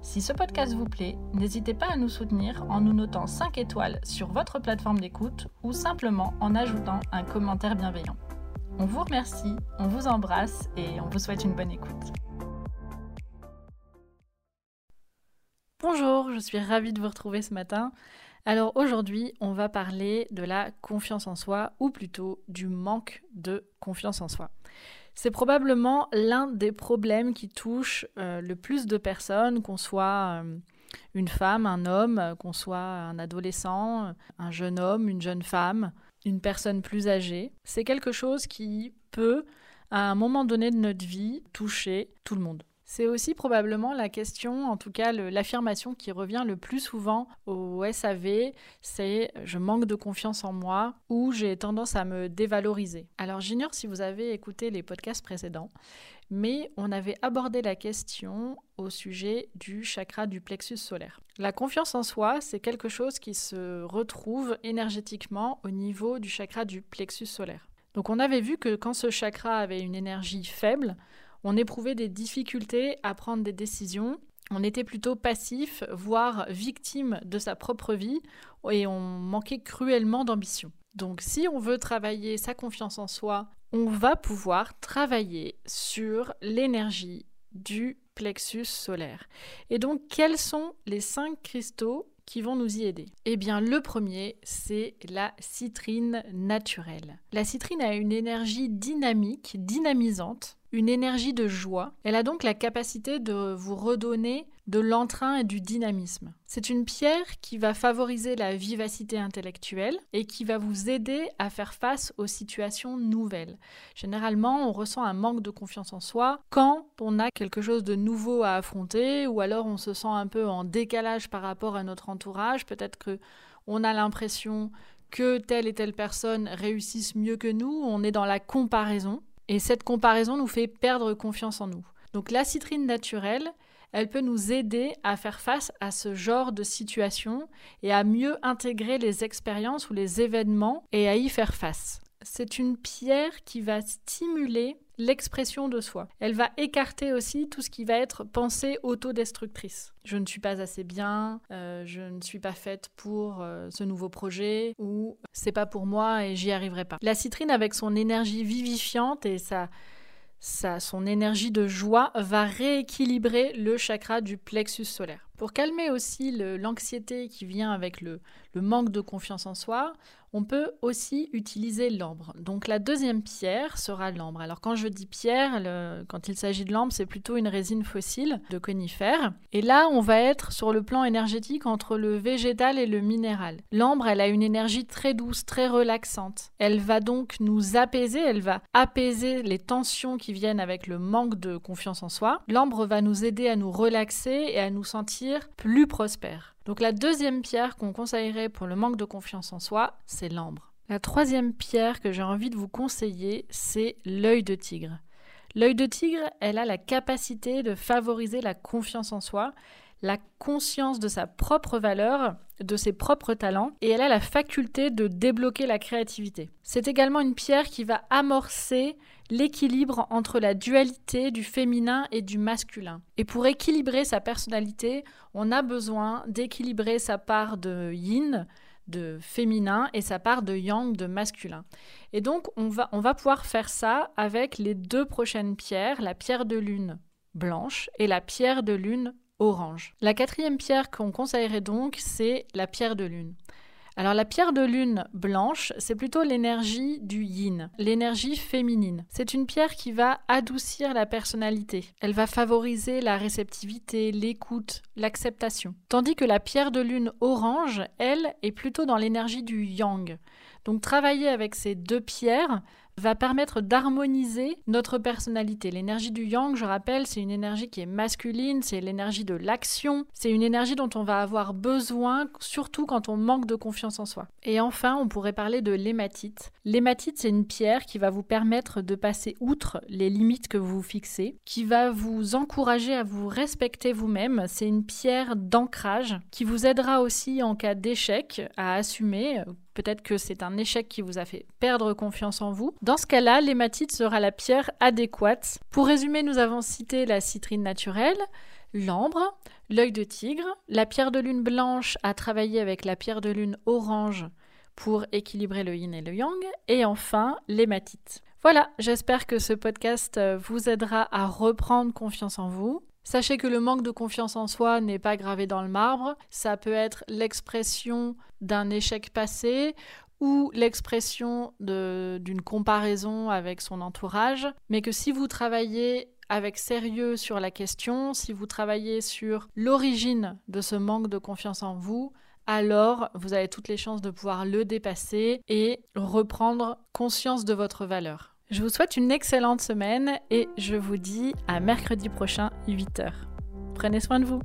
Si ce podcast vous plaît, n'hésitez pas à nous soutenir en nous notant 5 étoiles sur votre plateforme d'écoute ou simplement en ajoutant un commentaire bienveillant. On vous remercie, on vous embrasse et on vous souhaite une bonne écoute. Bonjour, je suis ravie de vous retrouver ce matin. Alors aujourd'hui, on va parler de la confiance en soi, ou plutôt du manque de confiance en soi. C'est probablement l'un des problèmes qui touche euh, le plus de personnes, qu'on soit euh, une femme, un homme, qu'on soit un adolescent, un jeune homme, une jeune femme, une personne plus âgée. C'est quelque chose qui peut, à un moment donné de notre vie, toucher tout le monde. C'est aussi probablement la question, en tout cas l'affirmation qui revient le plus souvent au SAV, c'est je manque de confiance en moi ou j'ai tendance à me dévaloriser. Alors j'ignore si vous avez écouté les podcasts précédents, mais on avait abordé la question au sujet du chakra du plexus solaire. La confiance en soi, c'est quelque chose qui se retrouve énergétiquement au niveau du chakra du plexus solaire. Donc on avait vu que quand ce chakra avait une énergie faible, on éprouvait des difficultés à prendre des décisions, on était plutôt passif, voire victime de sa propre vie, et on manquait cruellement d'ambition. Donc si on veut travailler sa confiance en soi, on va pouvoir travailler sur l'énergie du plexus solaire. Et donc quels sont les cinq cristaux qui vont nous y aider Eh bien, le premier, c'est la citrine naturelle. La citrine a une énergie dynamique, dynamisante, une énergie de joie. Elle a donc la capacité de vous redonner de l'entrain et du dynamisme. C'est une pierre qui va favoriser la vivacité intellectuelle et qui va vous aider à faire face aux situations nouvelles. Généralement, on ressent un manque de confiance en soi quand on a quelque chose de nouveau à affronter ou alors on se sent un peu en décalage par rapport à notre entourage. Peut-être que on a l'impression que telle et telle personne réussissent mieux que nous, on est dans la comparaison et cette comparaison nous fait perdre confiance en nous. Donc la citrine naturelle, elle peut nous aider à faire face à ce genre de situation et à mieux intégrer les expériences ou les événements et à y faire face. C'est une pierre qui va stimuler l'expression de soi. Elle va écarter aussi tout ce qui va être pensée autodestructrice. Je ne suis pas assez bien, euh, je ne suis pas faite pour euh, ce nouveau projet ou c'est pas pour moi et j'y arriverai pas. La citrine avec son énergie vivifiante et sa son énergie de joie va rééquilibrer le chakra du plexus solaire. Pour calmer aussi l'anxiété qui vient avec le, manque de confiance en soi, on peut aussi utiliser l'ambre. Donc la deuxième pierre sera l'ambre. Alors quand je dis pierre, quand il s'agit de l'ambre, c'est plutôt une résine fossile de conifères. Et là, on va être sur le plan énergétique entre le végétal et le minéral. L'ambre, elle a une énergie très douce, très relaxante. Elle va donc nous apaiser, elle va apaiser les tensions qui viennent avec le manque de confiance en soi. L'ambre va nous aider à nous relaxer et à nous sentir plus prospères. Donc la deuxième pierre qu'on conseillerait pour le manque de confiance en soi, c'est l'ambre. La troisième pierre que j'ai envie de vous conseiller, c'est l'œil de tigre. L'œil de tigre, elle a la capacité de favoriser la confiance en soi, la conscience de sa propre valeur, de ses propres talents, et elle a la faculté de débloquer la créativité. C'est également une pierre qui va amorcer l'équilibre entre la dualité du féminin et du masculin. Et pour équilibrer sa personnalité, on a besoin d'équilibrer sa part de yin, de féminin, et sa part de yang, de masculin. Et donc, on va, on va pouvoir faire ça avec les deux prochaines pierres, la pierre de lune blanche et la pierre de lune La quatrième pierre qu'on conseillerait donc, c'est la pierre de lune. Alors la pierre de lune blanche, c'est plutôt l'énergie du yin, l'énergie féminine. C'est une pierre qui va adoucir la personnalité. Elle va favoriser la réceptivité, l'écoute, l'acceptation. Tandis que la pierre de lune orange, elle, est plutôt dans l'énergie du yang. Donc travailler avec ces deux pierres va permettre d'harmoniser notre personnalité. L'énergie du yang, je rappelle, c'est une énergie qui est masculine, c'est l'énergie de l'action, c'est une énergie dont on va avoir besoin, surtout quand on manque de confiance en soi. Et enfin, on pourrait parler de l'hématite. L'hématite, c'est une pierre qui va vous permettre de passer outre les limites que vous vous fixez, qui va vous encourager à vous respecter vous-même. C'est une pierre d'ancrage qui vous aidera aussi en cas d'échec à assumer Peut-être que c'est un échec qui vous a fait perdre confiance en vous. Dans ce cas-là, l'hématite sera la pierre adéquate. Pour résumer, nous avons cité la citrine naturelle, l'ambre, l'œil de tigre, la pierre de lune blanche à travailler avec la pierre de lune orange pour équilibrer le yin et le yang, et enfin l'hématite. Voilà, j'espère que ce podcast vous aidera à reprendre confiance en vous. Sachez que le manque de confiance en soi n'est pas gravé dans le marbre, ça peut être l'expression d'un échec passé ou l'expression d'une comparaison avec son entourage, mais que si vous travaillez avec sérieux sur la question, si vous travaillez sur l'origine de ce manque de confiance en vous, alors vous avez toutes les chances de pouvoir le dépasser et reprendre conscience de votre valeur. Je vous souhaite une excellente semaine et je vous dis à mercredi prochain 8h. Prenez soin de vous.